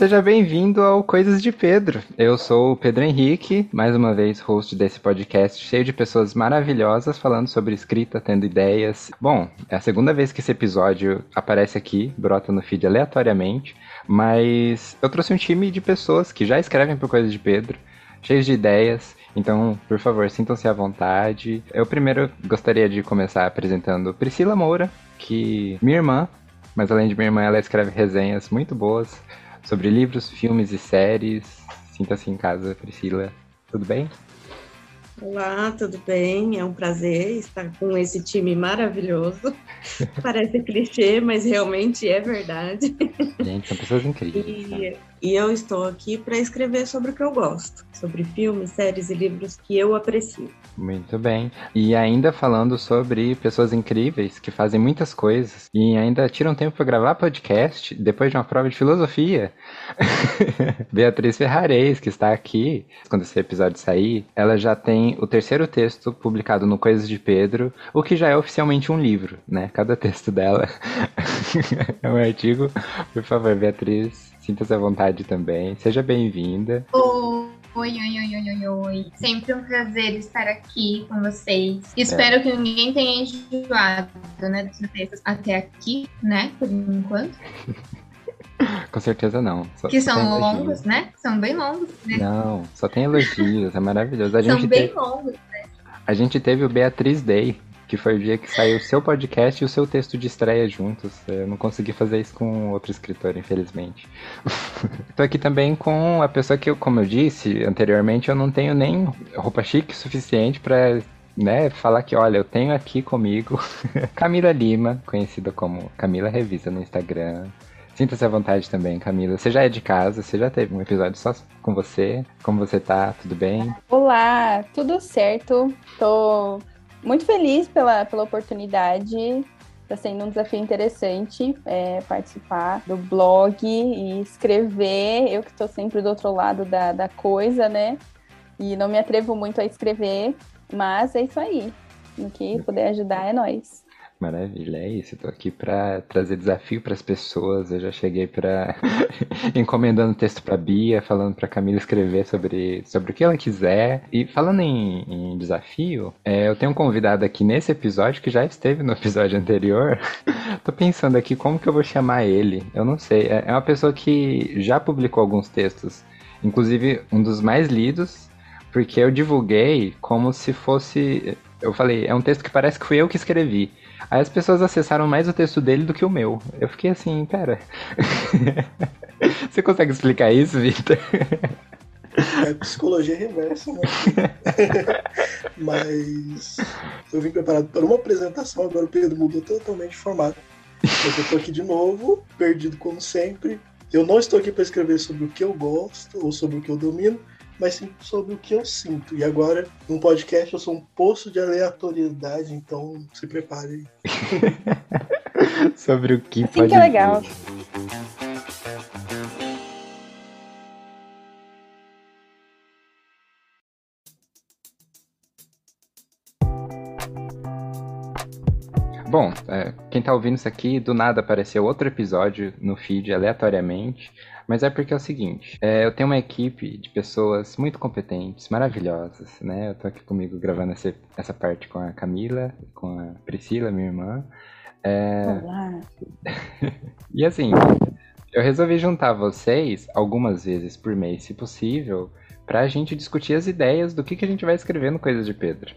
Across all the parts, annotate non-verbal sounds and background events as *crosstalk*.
Seja bem-vindo ao Coisas de Pedro. Eu sou o Pedro Henrique, mais uma vez host desse podcast cheio de pessoas maravilhosas falando sobre escrita, tendo ideias. Bom, é a segunda vez que esse episódio aparece aqui, brota no feed aleatoriamente, mas eu trouxe um time de pessoas que já escrevem por Coisas de Pedro, cheios de ideias. Então, por favor, sintam-se à vontade. Eu primeiro gostaria de começar apresentando Priscila Moura, que minha irmã, mas além de minha irmã, ela escreve resenhas muito boas sobre livros, filmes e séries. Sinta-se em casa, Priscila. Tudo bem? Olá, tudo bem? É um prazer estar com esse time maravilhoso. *laughs* Parece clichê, mas realmente é verdade. Gente, são pessoas incríveis. E, né? e eu estou aqui para escrever sobre o que eu gosto, sobre filmes, séries e livros que eu aprecio. Muito bem. E ainda falando sobre pessoas incríveis que fazem muitas coisas e ainda tiram tempo para gravar podcast depois de uma prova de filosofia. *laughs* Beatriz Ferrarez, que está aqui, quando esse episódio sair, ela já tem o terceiro texto publicado no Coisas de Pedro, o que já é oficialmente um livro, né? Cada texto dela *laughs* é um artigo. Por favor, Beatriz, sinta-se à vontade também. Seja bem-vinda. Oh. Oi, oi, oi, oi, oi, oi. Sempre um prazer estar aqui com vocês. Espero é. que ninguém tenha enjoado, né, dos textos até aqui, né, por enquanto. *laughs* Com certeza não. Só, que são longos, né? São bem longos. Né? Não, só tem elogios, é maravilhoso. A são bem longos, né? A gente teve o Beatriz Day, que foi o dia que saiu o seu podcast e o seu texto de estreia juntos. Eu não consegui fazer isso com outro escritor, infelizmente. *laughs* Tô aqui também com a pessoa que, eu, como eu disse anteriormente, eu não tenho nem roupa chique suficiente para né, falar que, olha, eu tenho aqui comigo *laughs* Camila Lima, conhecida como Camila Revisa no Instagram. Sinta-se à vontade também, Camila. Você já é de casa, você já teve um episódio só com você. Como você tá? Tudo bem? Olá, tudo certo. Tô muito feliz pela, pela oportunidade. Está sendo um desafio interessante é, participar do blog e escrever. Eu que estou sempre do outro lado da, da coisa, né? E não me atrevo muito a escrever, mas é isso aí. No que puder ajudar é nós. Maravilha, é isso. Tô aqui para trazer desafio para as pessoas. Eu já cheguei para *laughs* encomendando texto para Bia, falando para Camila escrever sobre, sobre o que ela quiser. E falando em, em desafio, é, eu tenho um convidado aqui nesse episódio que já esteve no *laughs* episódio anterior. *laughs* tô pensando aqui como que eu vou chamar ele. Eu não sei. É, é uma pessoa que já publicou alguns textos, inclusive um dos mais lidos, porque eu divulguei como se fosse eu falei, é um texto que parece que fui eu que escrevi. Aí as pessoas acessaram mais o texto dele do que o meu. Eu fiquei assim, pera. *laughs* Você consegue explicar isso, Victor? É psicologia reversa, né? *laughs* Mas eu vim preparado para uma apresentação, agora o Pedro mudou totalmente de formato. Eu tô aqui de novo, perdido como sempre. Eu não estou aqui para escrever sobre o que eu gosto ou sobre o que eu domino, mas sim sobre o que eu sinto. E agora, num podcast, eu sou um poço de aleatoriedade, então se prepare. *laughs* sobre o que assim pode que é legal. Bom, é, quem tá ouvindo isso aqui, do nada apareceu outro episódio no feed aleatoriamente. Mas é porque é o seguinte, é, eu tenho uma equipe de pessoas muito competentes, maravilhosas, né? Eu tô aqui comigo gravando essa, essa parte com a Camila, com a Priscila, minha irmã. É... Olá! *laughs* e assim, eu resolvi juntar vocês algumas vezes por mês, se possível, pra gente discutir as ideias do que, que a gente vai escrever no Coisas de Pedro.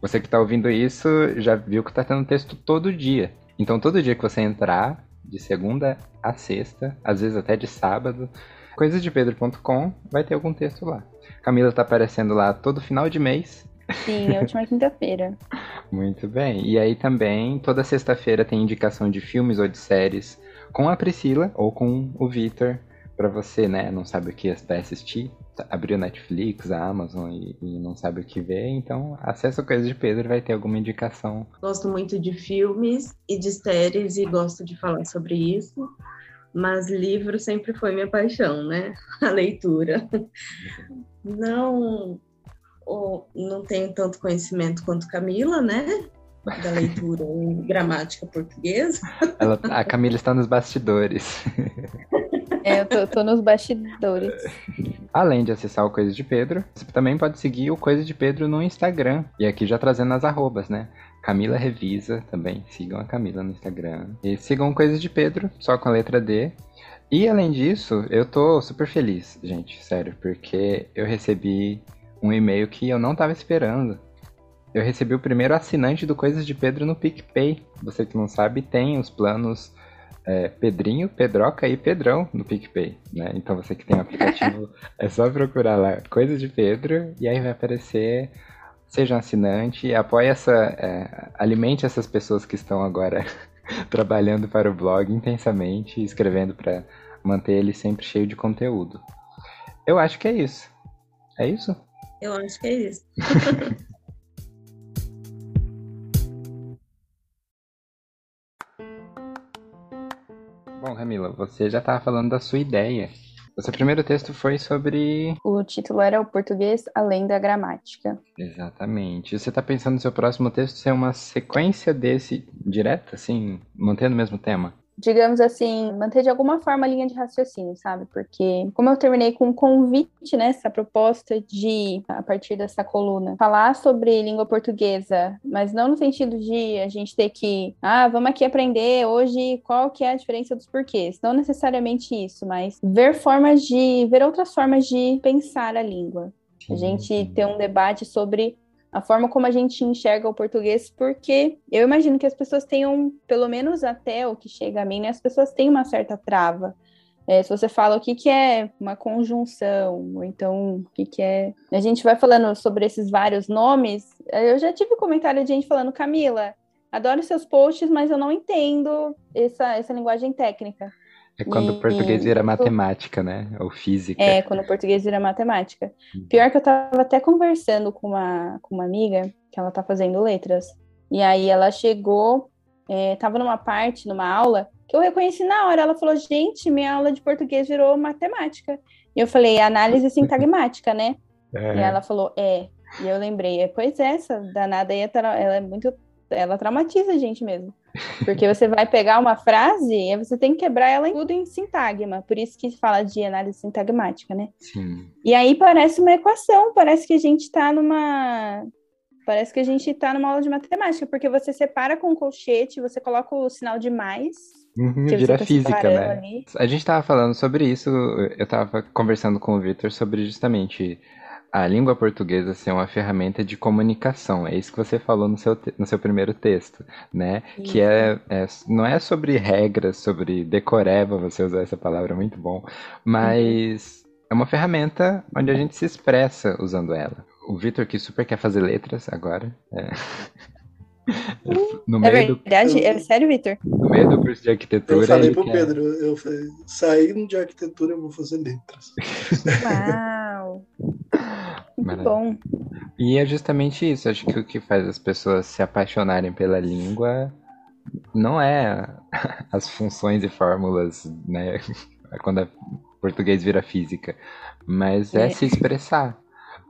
Você que tá ouvindo isso já viu que tá tendo texto todo dia. Então todo dia que você entrar, de segunda a sexta, às vezes até de sábado. Coisasdepedro.com vai ter algum texto lá. Camila tá aparecendo lá todo final de mês. Sim, a última quinta-feira. *laughs* Muito bem. E aí também, toda sexta-feira tem indicação de filmes ou de séries com a Priscila ou com o Vitor para você, né, não sabe o que vai assistir, abriu Netflix, a Amazon e, e, não sabe o que ver, então acessa Coisas de Pedro vai ter alguma indicação. Gosto muito de filmes e de séries e gosto de falar sobre isso, mas livro sempre foi minha paixão, né? *laughs* A leitura. *laughs* Não, não tenho tanto conhecimento quanto Camila, né? Da leitura *laughs* em gramática portuguesa. Ela, a Camila está nos bastidores. É, eu tô, tô nos bastidores. *laughs* Além de acessar o Coisa de Pedro, você também pode seguir o Coisa de Pedro no Instagram. E aqui já trazendo as arrobas, né? Camila Revisa também. Sigam a Camila no Instagram. E sigam Coisa de Pedro, só com a letra D. E além disso, eu tô super feliz, gente, sério, porque eu recebi um e-mail que eu não tava esperando. Eu recebi o primeiro assinante do Coisas de Pedro no PicPay. Você que não sabe, tem os planos é, Pedrinho, Pedroca e Pedrão no PicPay, né? Então você que tem o aplicativo, *laughs* é só procurar lá Coisas de Pedro e aí vai aparecer. Seja um assinante, apoie essa. É, alimente essas pessoas que estão agora *laughs* trabalhando para o blog intensamente, escrevendo para manter ele sempre cheio de conteúdo. Eu acho que é isso. É isso? Eu acho que é isso. *laughs* Camila, você já estava falando da sua ideia. O seu primeiro texto foi sobre. O título era O Português Além da Gramática. Exatamente. Você está pensando no seu próximo texto ser uma sequência desse direto, assim, mantendo o mesmo tema? Digamos assim, manter de alguma forma a linha de raciocínio, sabe? Porque, como eu terminei com um convite, né, essa proposta de, a partir dessa coluna, falar sobre língua portuguesa, mas não no sentido de a gente ter que, ah, vamos aqui aprender hoje qual que é a diferença dos porquês. Não necessariamente isso, mas ver formas de, ver outras formas de pensar a língua. A gente ter um debate sobre a forma como a gente enxerga o português, porque eu imagino que as pessoas tenham, pelo menos até o que chega a mim, né, as pessoas têm uma certa trava. É, se você fala o que, que é uma conjunção, ou então o que, que é. A gente vai falando sobre esses vários nomes. Eu já tive comentário de gente falando, Camila, adoro seus posts, mas eu não entendo essa, essa linguagem técnica. É quando e, o português vira matemática, né? Ou física. É, quando o português vira matemática. Uhum. Pior que eu tava até conversando com uma, com uma amiga, que ela tá fazendo letras. E aí ela chegou, é, tava numa parte, numa aula, que eu reconheci na hora. Ela falou, gente, minha aula de português virou matemática. E eu falei, análise *laughs* sintagmática, né? É. E ela falou, é. E eu lembrei, pois é, essa danada aí, ela é muito. Ela traumatiza a gente mesmo. Porque você vai pegar uma frase e você tem que quebrar ela em tudo em sintagma. Por isso que fala de análise sintagmática, né? Sim. E aí parece uma equação, parece que a gente está numa. Parece que a gente está numa aula de matemática, porque você separa com um colchete, você coloca o sinal de mais. Uhum, vira tá física, né? Ali. A gente estava falando sobre isso, eu estava conversando com o Victor sobre justamente a língua portuguesa ser uma ferramenta de comunicação. É isso que você falou no seu, no seu primeiro texto, né? Que é, é, não é sobre regras, sobre decoreba, você usou essa palavra muito bom, mas uhum. é uma ferramenta onde a gente se expressa usando ela. O Vitor que super quer fazer letras agora. É. No é meio verdade? Do... É sério, Vitor? No meio do curso de arquitetura. Eu falei pro quer... Pedro, eu falei, saindo de arquitetura eu vou fazer letras. *laughs* Uau! Muito bom. E é justamente isso. Acho que o que faz as pessoas se apaixonarem pela língua não é *laughs* as funções e fórmulas, né? *laughs* Quando português vira física, mas é, é se expressar,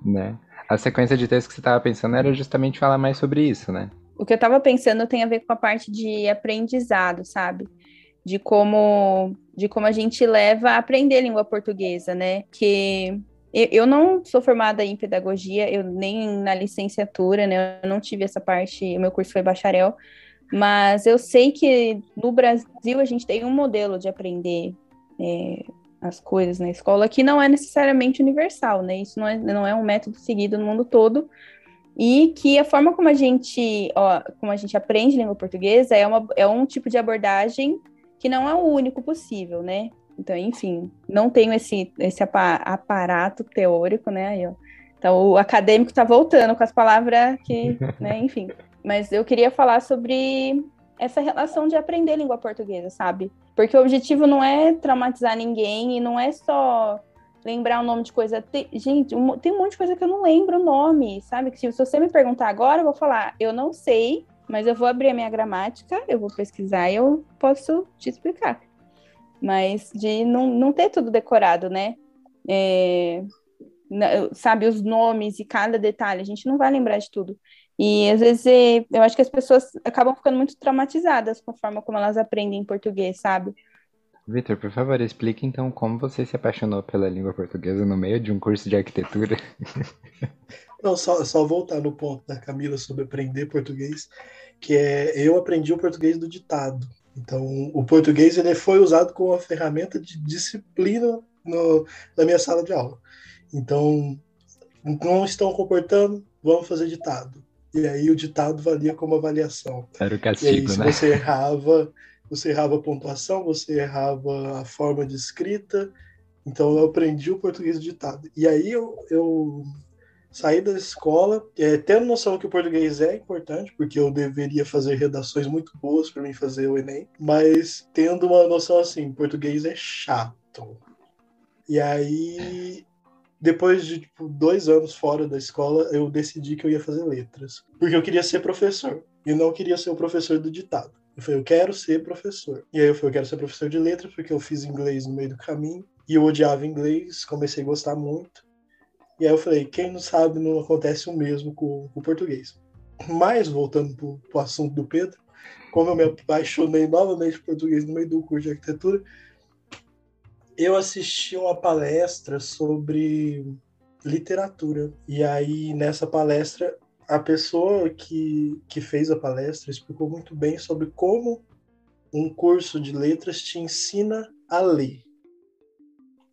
né? A sequência de texto que você estava pensando era justamente falar mais sobre isso, né? O que eu estava pensando tem a ver com a parte de aprendizado, sabe? De como, de como a gente leva a aprender língua portuguesa, né? Que eu não sou formada em pedagogia, eu nem na licenciatura, né? Eu não tive essa parte, o meu curso foi bacharel, mas eu sei que no Brasil a gente tem um modelo de aprender é, as coisas na escola que não é necessariamente universal, né? Isso não é, não é um método seguido no mundo todo, e que a forma como a gente, ó, como a gente aprende língua portuguesa é, uma, é um tipo de abordagem que não é o único possível, né? Então, enfim, não tenho esse, esse aparato teórico, né? Aí, então, o acadêmico está voltando com as palavras que, *laughs* né, enfim. Mas eu queria falar sobre essa relação de aprender língua portuguesa, sabe? Porque o objetivo não é traumatizar ninguém e não é só lembrar o nome de coisa. Tem, gente, um, tem um monte de coisa que eu não lembro o nome, sabe? Que se você me perguntar agora, eu vou falar, eu não sei, mas eu vou abrir a minha gramática, eu vou pesquisar e eu posso te explicar. Mas de não, não ter tudo decorado, né? É, sabe, os nomes e cada detalhe, a gente não vai lembrar de tudo. E às vezes é, eu acho que as pessoas acabam ficando muito traumatizadas com a forma como elas aprendem português, sabe? Vitor, por favor, explique então como você se apaixonou pela língua portuguesa no meio de um curso de arquitetura. *laughs* Não, só, só voltar no ponto da Camila sobre aprender português, que é eu aprendi o português do ditado. Então, o português ele foi usado como uma ferramenta de disciplina no, na minha sala de aula. Então, não estão comportando, vamos fazer ditado. E aí o ditado valia como avaliação. Era o castigo, e aí, se né? você errava, você errava a pontuação, você errava a forma de escrita. Então eu aprendi o português ditado. E aí eu, eu saí da escola, é, tendo noção que o português é importante, porque eu deveria fazer redações muito boas para mim fazer o Enem, mas tendo uma noção assim, português é chato. E aí depois de tipo, dois anos fora da escola, eu decidi que eu ia fazer letras. Porque eu queria ser professor. E não queria ser o professor do ditado. Eu falei, eu quero ser professor. E aí eu falei, eu quero ser professor de letras, porque eu fiz inglês no meio do caminho. E eu odiava inglês, comecei a gostar muito. E aí eu falei, quem não sabe, não acontece o mesmo com, com o português. Mas, voltando pro, pro assunto do Pedro, como eu me apaixonei novamente por português no meio do curso de arquitetura, eu assisti uma palestra sobre literatura. E aí, nessa palestra, a pessoa que, que fez a palestra explicou muito bem sobre como um curso de letras te ensina a ler.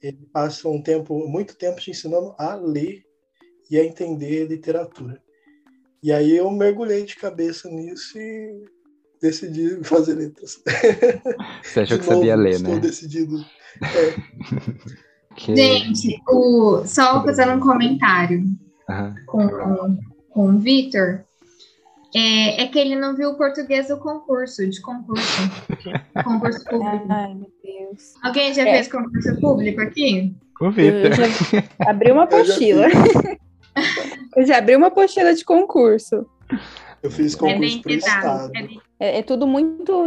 Ele passa um tempo, muito tempo te ensinando a ler e a entender literatura. E aí eu mergulhei de cabeça nisso e decidi *laughs* fazer letras. *laughs* Você achou de que novo, sabia ler, estou né? decidido *laughs* é. Que... Gente, o... só fazendo um comentário uhum. com, com o Vitor. É, é, que ele não viu o português do concurso, de concurso. *laughs* concurso público. Ai, meu Deus. Alguém já é. fez concurso público aqui? O Vitor. Abri uma *laughs* apostila. *laughs* Eu já abri uma apostila de concurso. Eu fiz concurso é estado. É, é, tudo muito,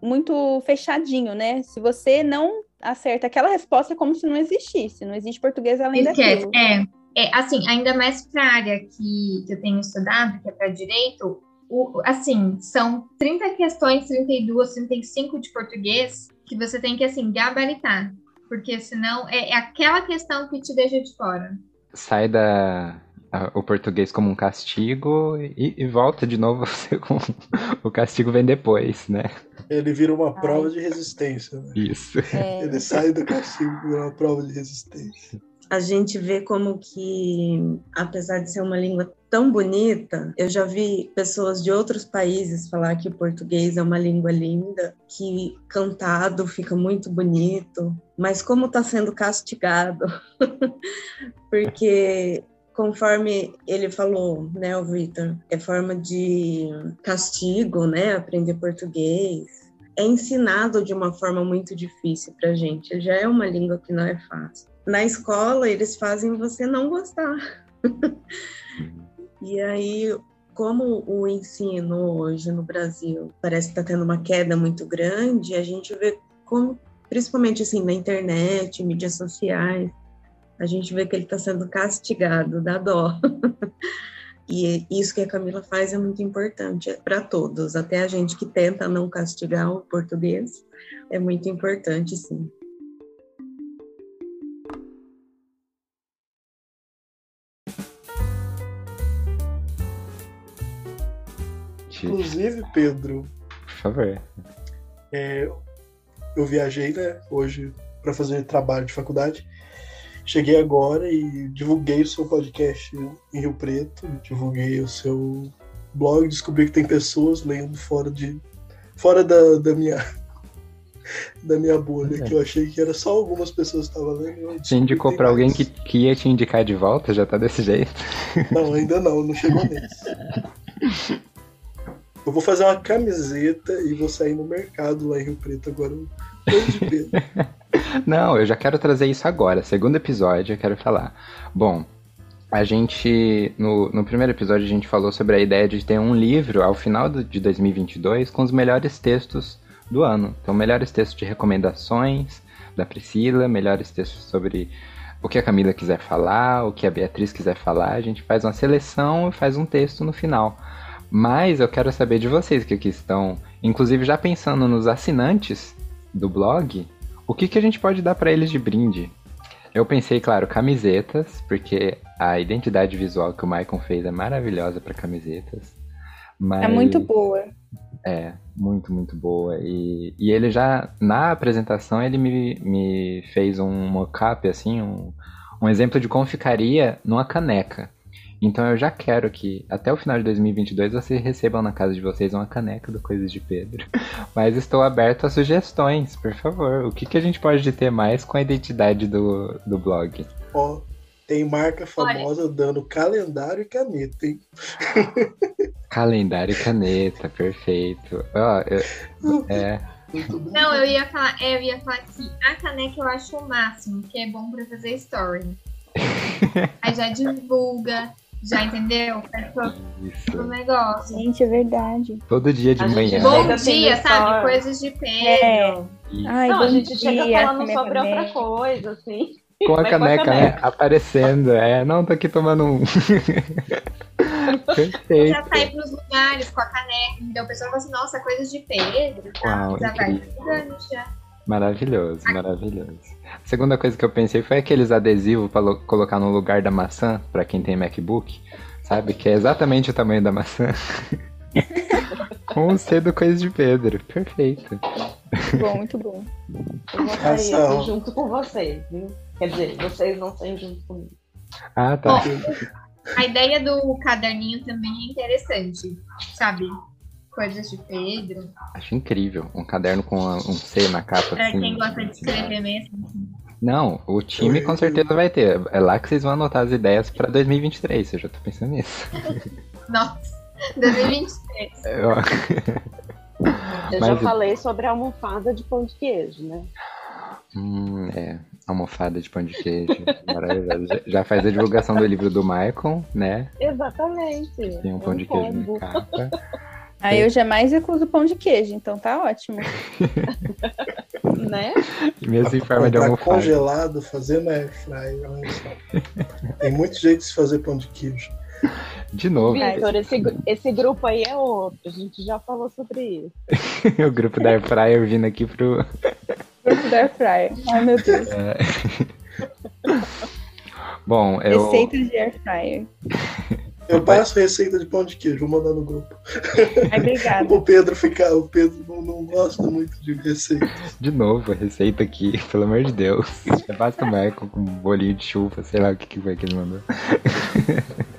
muito fechadinho, né? Se você não acerta aquela resposta, é como se não existisse. Não existe português além Esquece. daquilo. É, é, assim, ainda mais para a área que, que eu tenho estudado, que é para direito, o, assim, são 30 questões, 32, 35 de português que você tem que, assim, gabaritar. Porque senão é, é aquela questão que te deixa de fora. Sai da, o português como um castigo e, e, volta de novo *laughs* com o castigo vem depois, né? Ele vira uma prova de resistência. Né? Isso. É. Ele sai do castigo e vira uma prova de resistência. A gente vê como que, apesar de ser uma língua tão bonita, eu já vi pessoas de outros países falar que o português é uma língua linda, que cantado fica muito bonito, mas como está sendo castigado, *laughs* porque conforme ele falou, né, o Victor, é forma de castigo, né, aprender português. É ensinado de uma forma muito difícil para gente. Já é uma língua que não é fácil. Na escola eles fazem você não gostar. e aí, como o ensino hoje no Brasil parece que está tendo uma queda muito grande, a gente vê como, principalmente assim na internet, mídias sociais, a gente vê que ele está sendo castigado, dá dó. *laughs* e isso que a Camila faz é muito importante para todos, até a gente que tenta não castigar o português, é muito importante, sim. Inclusive, Pedro. Por favor. É, eu viajei, né, hoje para fazer trabalho de faculdade. Cheguei agora e divulguei o seu podcast em Rio Preto, divulguei o seu blog, descobri que tem pessoas lendo fora de fora da, da minha *laughs* da minha bolha, é. que eu achei que era só algumas pessoas que estavam lendo. Você indicou para alguém que, que ia te indicar de volta? Já tá desse jeito? Não, ainda não, não chegou nesse. *laughs* Eu vou fazer uma camiseta e vou sair no mercado lá em Rio Preto agora. *laughs* Não, eu já quero trazer isso agora. Segundo episódio, eu quero falar. Bom, a gente. No, no primeiro episódio, a gente falou sobre a ideia de ter um livro ao final do, de 2022 com os melhores textos do ano. Então, melhores textos de recomendações da Priscila, melhores textos sobre o que a Camila quiser falar, o que a Beatriz quiser falar. A gente faz uma seleção e faz um texto no final. Mas eu quero saber de vocês que aqui estão, inclusive já pensando nos assinantes do blog, o que, que a gente pode dar para eles de brinde? Eu pensei, claro, camisetas, porque a identidade visual que o Maicon fez é maravilhosa para camisetas. Mas... É muito boa. É, muito, muito boa. E, e ele já, na apresentação, ele me, me fez um mock-up, assim, um, um exemplo de como ficaria numa caneca. Então eu já quero que até o final de 2022 vocês recebam na casa de vocês uma caneca do Coisas de Pedro. *laughs* Mas estou aberto a sugestões, por favor. O que, que a gente pode ter mais com a identidade do, do blog? Ó, tem marca famosa Olha. dando calendário e caneta, hein? *laughs* calendário e caneta, perfeito. Ó, eu, é. Não, eu ia falar, é, eu ia falar que a caneca eu acho o máximo, que é bom para fazer story. *laughs* Aí já divulga, já entendeu? Isso. O negócio. Gente, é verdade. Todo dia de a manhã. Bom dia, sabe? Coisas de Pedro. É. Ai, não, a gente dia, chega falando sobre outra coisa, assim. Com a caneca, né? Aparecendo. É, não, tô aqui tomando um. *laughs* Perfeito. Já sai pros lugares com a caneca. Então a pessoa fala assim, nossa, coisas de Pedro. Tá? Uau, já vai já. Maravilhoso, maravilhoso. A segunda coisa que eu pensei foi aqueles adesivos para colocar no lugar da maçã, para quem tem MacBook, sabe? Que é exatamente o tamanho da maçã. *laughs* Com o C do Coisa de Pedro. Perfeito. Bom, muito bom. Eu votaria assim, junto com vocês, viu? Quer dizer, vocês não saem junto comigo. Ah, tá. Bom, a ideia do caderninho também é interessante, sabe? Coisas de Pedro. Acho incrível. Um caderno com um C na capa. Pra assim. quem gosta de escrever mesmo. Não, o time com certeza vai ter. É lá que vocês vão anotar as ideias pra 2023. Eu já tô pensando nisso. *laughs* Nossa, 2023. *laughs* Eu, eu Mas... já falei sobre a almofada de pão de queijo, né? Hum, é. Almofada de pão de queijo. Maravilhoso. Já faz a divulgação do livro do Michael, né? Exatamente. Tem um pão de queijo na capa. *laughs* Aí eu jamais recuso pão de queijo, então tá ótimo. *laughs* né? Mesmo em forma de almofada. congelado, fazer na airfryer, olha só. Tem muito jeito de se fazer pão de queijo. De novo. Vitor, esse, esse grupo aí é outro. A gente já falou sobre isso. *laughs* o grupo da Airfryer vindo aqui pro. Grupo da Airfryer. Ai, meu Deus. É... *laughs* Bom, eu. Receita de Airfryer. Eu passo receita de pão de queijo, vou mandar no grupo. Ai, obrigada. *laughs* o Pedro fica, o Pedro não, não, gosta muito de receita. De novo, a receita aqui, *laughs* pelo amor de Deus. É basta o com um bolinho de chuva, sei lá o que, que foi que ele mandou. *laughs*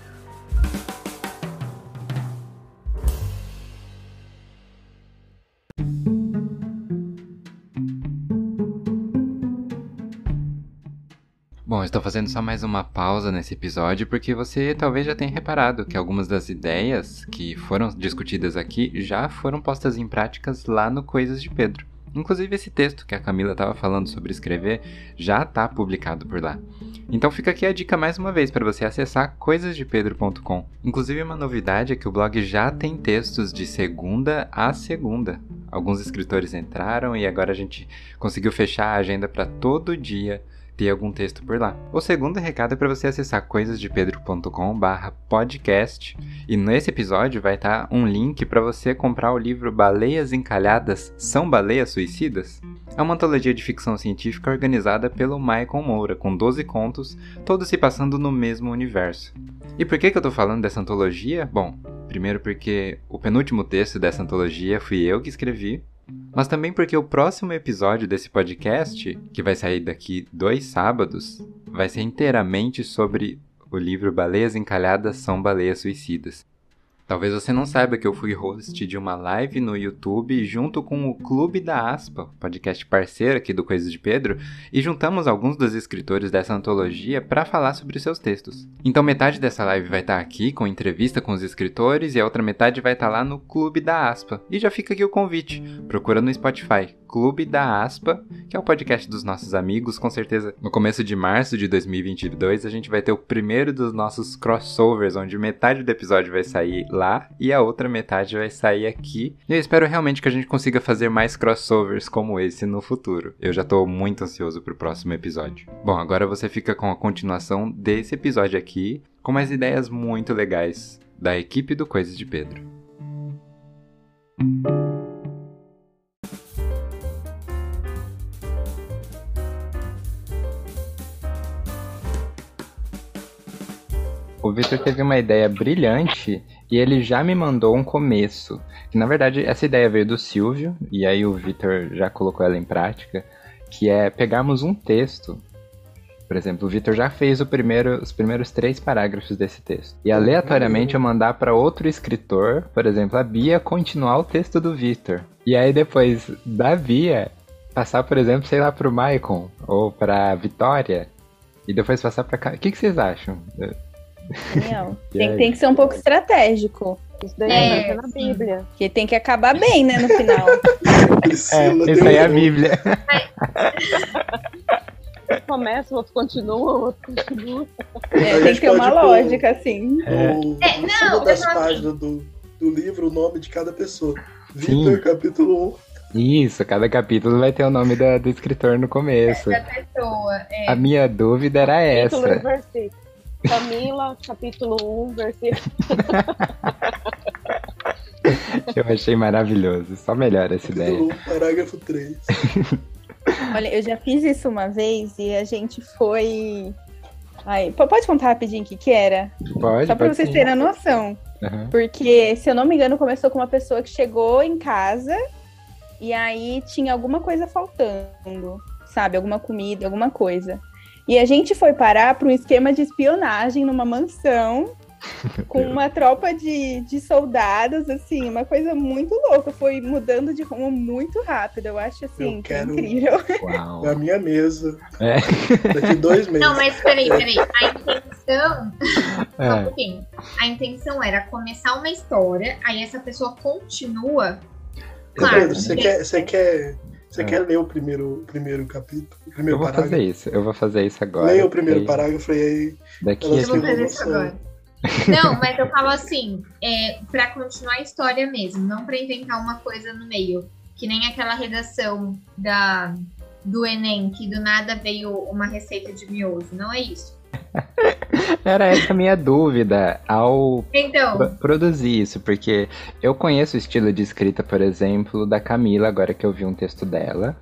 Bom, estou fazendo só mais uma pausa nesse episódio porque você talvez já tenha reparado que algumas das ideias que foram discutidas aqui já foram postas em práticas lá no Coisas de Pedro. Inclusive esse texto que a Camila estava falando sobre escrever já está publicado por lá. Então fica aqui a dica mais uma vez para você acessar coisasdepedro.com. Inclusive uma novidade é que o blog já tem textos de segunda a segunda. Alguns escritores entraram e agora a gente conseguiu fechar a agenda para todo dia ter algum texto por lá. O segundo recado é para você acessar coisasdepedro.com/podcast e nesse episódio vai estar tá um link para você comprar o livro Baleias Encalhadas São Baleias Suicidas. É uma antologia de ficção científica organizada pelo Michael Moura, com 12 contos, todos se passando no mesmo universo. E por que, que eu estou falando dessa antologia? Bom, primeiro porque o penúltimo texto dessa antologia fui eu que escrevi, mas também porque o próximo episódio desse podcast, que vai sair daqui dois sábados, vai ser inteiramente sobre o livro Baleias Encalhadas são Baleias Suicidas. Talvez você não saiba que eu fui host de uma live no YouTube junto com o Clube da Aspa, podcast parceiro aqui do Coisas de Pedro, e juntamos alguns dos escritores dessa antologia para falar sobre seus textos. Então metade dessa live vai estar tá aqui com entrevista com os escritores e a outra metade vai estar tá lá no Clube da Aspa. E já fica aqui o convite. Procura no Spotify Clube da Aspa, que é o podcast dos nossos amigos. Com certeza, no começo de março de 2022, a gente vai ter o primeiro dos nossos crossovers, onde metade do episódio vai sair lá e a outra metade vai sair aqui. E eu espero realmente que a gente consiga fazer mais crossovers como esse no futuro. Eu já estou muito ansioso para o próximo episódio. Bom, agora você fica com a continuação desse episódio aqui, com mais ideias muito legais da equipe do Coisas de Pedro. O Victor teve uma ideia brilhante e ele já me mandou um começo. Que na verdade essa ideia veio do Silvio, e aí o Victor já colocou ela em prática, que é pegarmos um texto. Por exemplo, o Victor já fez primeiro, os primeiros três parágrafos desse texto. E aleatoriamente eu mandar para outro escritor, por exemplo, a Bia, continuar o texto do Victor. E aí depois da Bia, passar, por exemplo, sei lá, pro Maicon ou pra Vitória. E depois passar pra cá. O que, que vocês acham? Não, *laughs* tem, tem, que ser um pouco estratégico. Isso daí é, é na Bíblia. Porque tem que acabar bem, né, no final. *laughs* é, isso aí é a Bíblia. *laughs* Começa, o outro continua, o outro continua. É, tem que ter uma lógica, assim. É. É, não, das páginas do, do livro, o nome de cada pessoa. Vitor, capítulo 1. Isso, cada capítulo vai ter o nome da, do escritor no começo. É, da pessoa. É. A minha dúvida era capítulo essa. Camila, capítulo 1, versículo. *laughs* Eu achei maravilhoso. Só melhor essa capítulo ideia. 1, parágrafo 3. *laughs* Olha, eu já fiz isso uma vez e a gente foi. Ai, pode contar rapidinho o que, que era? Pode. Só pra pode vocês sim. terem a noção. Uhum. Porque, se eu não me engano, começou com uma pessoa que chegou em casa e aí tinha alguma coisa faltando, sabe? Alguma comida, alguma coisa. E a gente foi parar para um esquema de espionagem numa mansão *laughs* com uma tropa de, de soldados, assim, uma coisa muito louca. Foi mudando de rumo muito rápido. Eu acho assim, Eu que é quero- incrível. *laughs* Uau. Na minha mesa. É. Daqui dois meses. Não, mas peraí, peraí. A intenção. *laughs* Só um É. pouquinho. A intenção era começar uma história, aí essa pessoa continua. Claro. Pedro, você quer, você quer, você É. quer ler o primeiro, primeiro capítulo? O Eu primeiro vou parágrafo? fazer isso. Eu vou fazer isso agora. Leia o primeiro porque parágrafo e aí. Daqui Eu vou fazer isso agora. *laughs* Não, mas eu falo assim, é, para continuar a história mesmo, não para inventar uma coisa no meio. Que nem aquela redação da, do Enem, que do nada veio uma receita de miojo. Não é isso. *laughs* Era essa a minha dúvida ao Então, pro- produzir isso, porque eu conheço o estilo de escrita, por exemplo, da Camila, agora que eu vi um texto dela.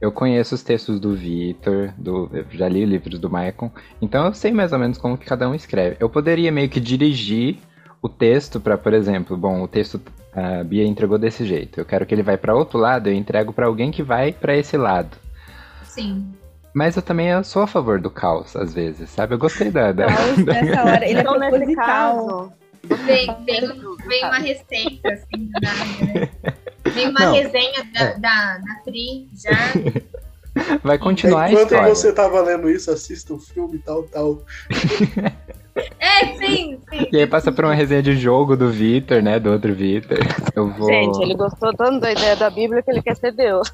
Eu conheço os textos do Vitor, do, eu já li livros do Maicon, então eu sei mais ou menos como que cada um escreve. Eu poderia meio que dirigir o texto para, por exemplo, bom, o texto a Bia entregou desse jeito. Eu quero que ele vai para outro lado, eu entrego para alguém que vai para esse lado. sim. Mas eu também eu sou a favor do caos, às vezes, sabe? Eu gostei da. da- Caos *laughs* nessa hora, ele é então, proposital. Vem, vem, vem uma receita, assim, do nada, né? Vem uma Não, resenha da, é. da, da Pri, já. *laughs* Vai continuar a Enquanto história. você tava lendo isso, assista o filme e tal, tal. *laughs* É, sim, sim. E aí passa por uma resenha de jogo do Vitor, né? Do outro Vitor. Eu vou. gente, ele gostou tanto da ideia da Bíblia que ele quer ser Deus.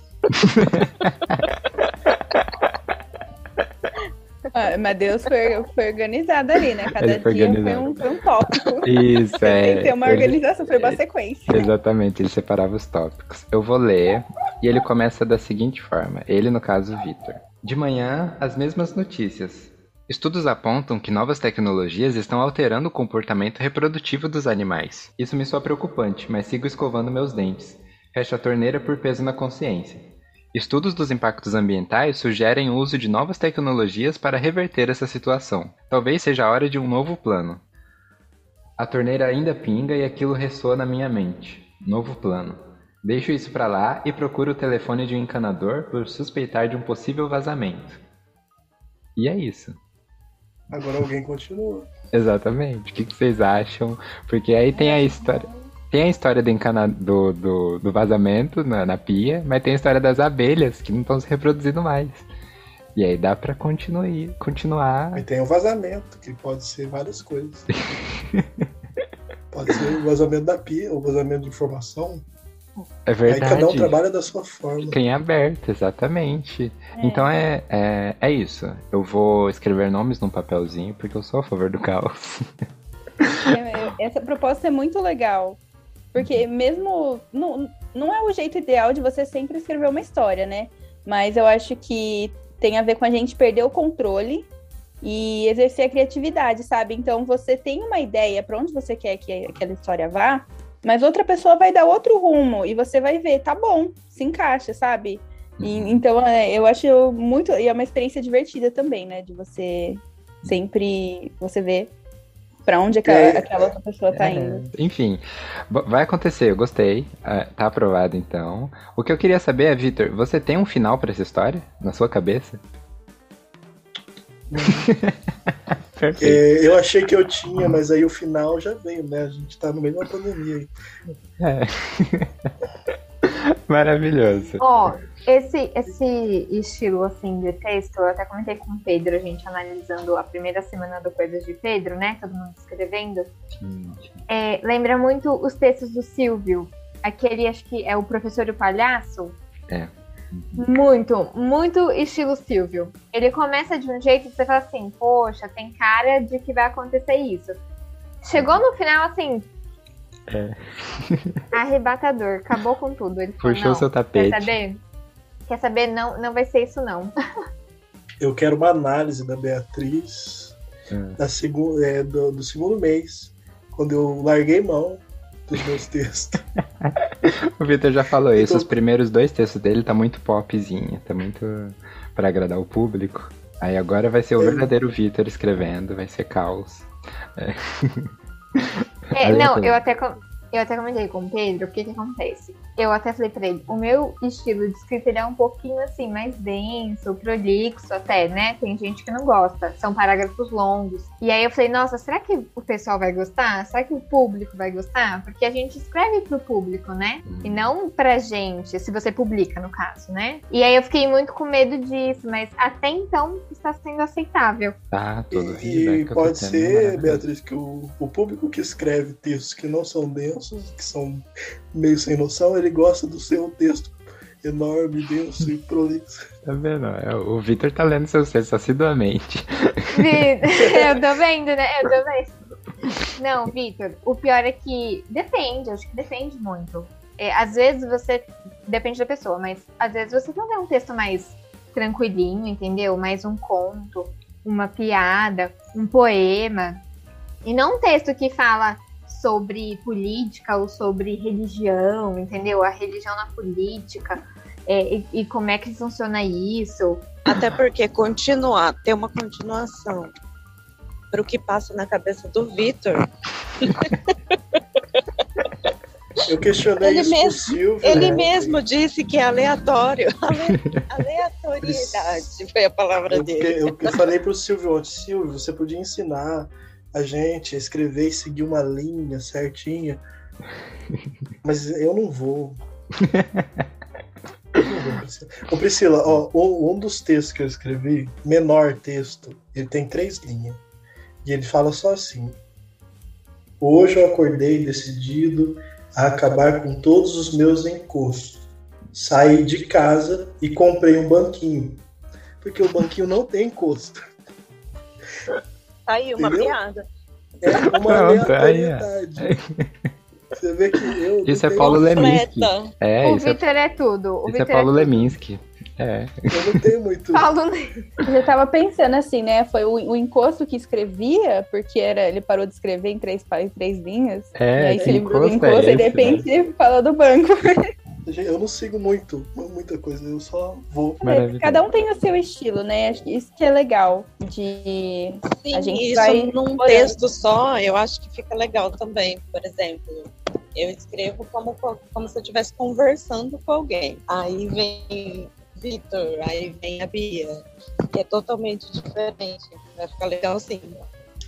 Ah, Mas Deus foi, foi organizado ali, né? Cada Ele foi dia foi um, foi um tópico. Isso, *laughs* é. Tem que ter uma ele- organização, foi uma sequência. Exatamente, ele separava os tópicos. Eu vou ler e ele começa da seguinte forma: ele, no caso, Vitor. De manhã, as mesmas notícias. Estudos apontam que novas tecnologias estão alterando o comportamento reprodutivo dos animais. Isso me soa preocupante, mas sigo escovando meus dentes. Fecho a torneira por peso na consciência. Estudos dos impactos ambientais sugerem o uso de novas tecnologias para reverter essa situação. Talvez seja a hora de um novo plano. A torneira ainda pinga e aquilo ressoa na minha mente. Novo plano. Deixo isso pra lá e procuro o telefone de um encanador por suspeitar de um possível vazamento. E é isso. Agora alguém continua. Exatamente. O que, que vocês acham? Porque aí tem a história. Tem a história do, encana... do, do, do vazamento na, na pia, mas tem a história das abelhas que não estão se reproduzindo mais. E aí dá pra continuar, continuar. Aí tem o vazamento, que pode ser várias coisas. *laughs* pode ser o vazamento da pia, o vazamento de informação. É Aí cada um verdade. trabalha da sua forma. Fica em aberto, exatamente. É. Então é, é, é isso. Eu vou escrever nomes num papelzinho porque eu sou a favor do caos. *laughs* É, Essa proposta é muito legal. Porque mesmo. Não, não é o jeito ideal de você sempre escrever uma história, né? Mas eu acho que tem a ver com a gente perder o controle e exercer a criatividade, sabe? Então você tem uma ideia para onde você quer que aquela história vá, mas outra pessoa vai dar outro rumo e você vai ver, tá bom, se encaixa, sabe? E, então é, eu acho muito. E é uma experiência divertida também, né? De você sempre. Você ver para onde aquela, é, aquela, outra pessoa tá é, indo. Enfim, vai acontecer, eu gostei. Uh, tá aprovado então. O que eu queria saber é, Vitor, você tem um final para essa história na sua cabeça? *laughs* é, eu achei que eu tinha, mas aí o final já veio, né? A gente tá no meio de uma pandemia aí. É. *laughs* Maravilhoso. Ó, oh, esse, esse estilo assim de texto, eu até comentei com o Pedro, a gente analisando a primeira semana do Coisas de Pedro, né? Todo mundo escrevendo. É, lembra muito os textos do Silvio. Aquele, acho que é o professor e o palhaço. É. Muito, muito estilo Silvio. Ele começa de um jeito que você fala assim, poxa, tem cara de que vai acontecer isso. Chegou no final, assim. É. arrebatador, acabou com tudo. Ele falou, Puxou seu tapete. Quer saber? Quer saber? Não, não vai ser isso, não. *laughs* Eu quero uma análise da Beatriz é. da segu é, do, do segundo mês, quando eu larguei mão dos meus *laughs* textos. o Vitor já falou isso, os primeiros dois textos dele tá muito popzinho, tá muito para agradar o público. Aí agora vai ser o é. verdadeiro Vitor escrevendo, vai ser caos. É. É, *laughs* não, eu até, eu até comentei com o Pedro, o que que acontece? Eu até falei pra ele, o meu estilo de escrita é um pouquinho assim, mais denso, prolixo até, né? Tem gente que não gosta, são parágrafos longos. E aí eu falei, nossa, será que o pessoal vai gostar? Será que o público vai gostar? Porque a gente escreve pro público, né? E uhum. não pra gente, se você publica, no caso, né? E aí eu fiquei muito com medo disso, mas até então está sendo aceitável. Tá, todo E, e pode ser, Beatriz, que o, o público que escreve textos que não são densos, que são meio sem noção, ele gosta do seu texto enorme, denso e prolixo. *laughs* Tá vendo? É, o Victor tá lendo seus textos assiduamente. *laughs* *laughs* eu tô vendo, né? Eu tô vendo. Não, Victor, o pior é que depende, acho que depende muito. É, às vezes você. Depende da pessoa, mas às vezes você não vê um texto mais tranquilinho, entendeu? Mais um conto, uma piada, um poema. E não um texto que fala sobre política ou sobre religião, entendeu? A religião na política é, e, e, como é que funciona isso. Até porque continuar, ter uma continuação para o que passa na cabeça do Vitor. Eu questionei ele isso mesmo, Silvio, Ele né? mesmo disse que é aleatório. *laughs* Aleatoriedade foi a palavra eu, dele. Eu, eu falei para o Silvio ontem, Silvio, você podia ensinar a gente escrever e seguir uma linha certinha. *laughs* Mas eu não vou. Ô Priscila, ó, um dos textos que eu escrevi, menor texto, ele tem três linhas. E ele fala só assim: Hoje eu acordei decidido a acabar com todos os meus encostos. Saí de casa e comprei um banquinho. Porque o banquinho não tem encosto. Tá aí, uma Entendeu? piada. É uma aleatoriedade. Você vê que eu. Isso é Paulo Leminski. É, o Vitor é... é... tudo. O isso é Paulo é Leminski. É. Eu não tenho muito. Paulo *laughs* Eu tava pensando assim, né? Foi o, o, encosto que escrevia, porque era, ele parou de escrever em três, em três linhas. É, e aí se lembrou do encosto é e de repente né? fala do banco. *laughs* Eu não sigo muito, muita coisa, eu só vou. É, cada um tem o seu estilo, né? Acho que isso que é legal. De Sim, a gente isso vai num texto só, eu acho que fica legal também. Por exemplo, eu escrevo como, como se eu estivesse conversando com alguém. Aí vem Vitor, aí vem a Bia, que é totalmente diferente. Vai ficar legal sim.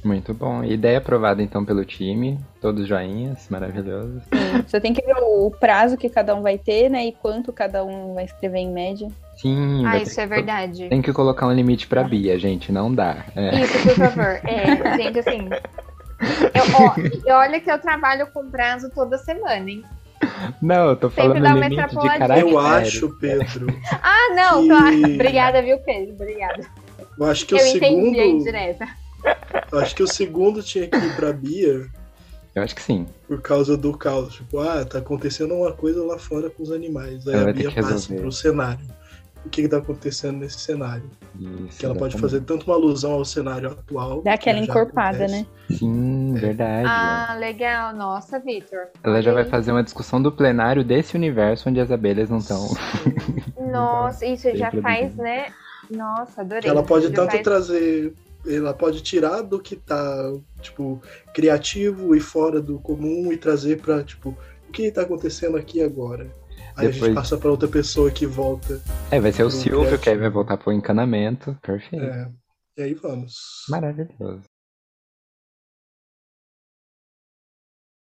Muito bom. Ideia aprovada então pelo time. Todos joinhas, maravilhoso. Sim, você tem que ver o prazo que cada um vai ter, né? E quanto cada um vai escrever em média. Sim. Ah, isso é verdade. Tem que colocar um limite pra Bia, gente. Não dá. É. Isso, por favor. *laughs* É, gente, assim. Eu, ó, e olha que eu trabalho com prazo toda semana, hein? Não, eu tô falando limite de caralho. Eu acho, Pedro. ah, não, que... claro. *laughs* Obrigada, viu, Pedro? Obrigada. Eu acho que eu o segundo. Entendi a indireta. Eu acho que o segundo tinha que ir pra Bia. Eu acho que sim. Por causa do caos. Tipo, ah, tá acontecendo uma coisa lá fora com os animais. Aí ela a Bia passa pro cenário. O que, que tá acontecendo nesse cenário? Isso, que ela pode fazer tanto uma alusão ao cenário atual. Dá aquela encorpada, acontece. né? Sim, é. verdade. Ah, legal. Nossa, Victor. Ela já vai fazer uma discussão do plenário desse universo onde as abelhas não estão. Nossa, isso já faz, né? Nossa, adorei. Ela pode tanto faz... trazer ela pode tirar do que tá, tipo, criativo e fora do comum e trazer pra, tipo, o que tá acontecendo aqui agora? Aí Depois- a gente passa pra outra pessoa que volta. É, vai ser o Silvio, que aí vai voltar pro encanamento. Perfeito. É, e aí vamos. Maravilhoso.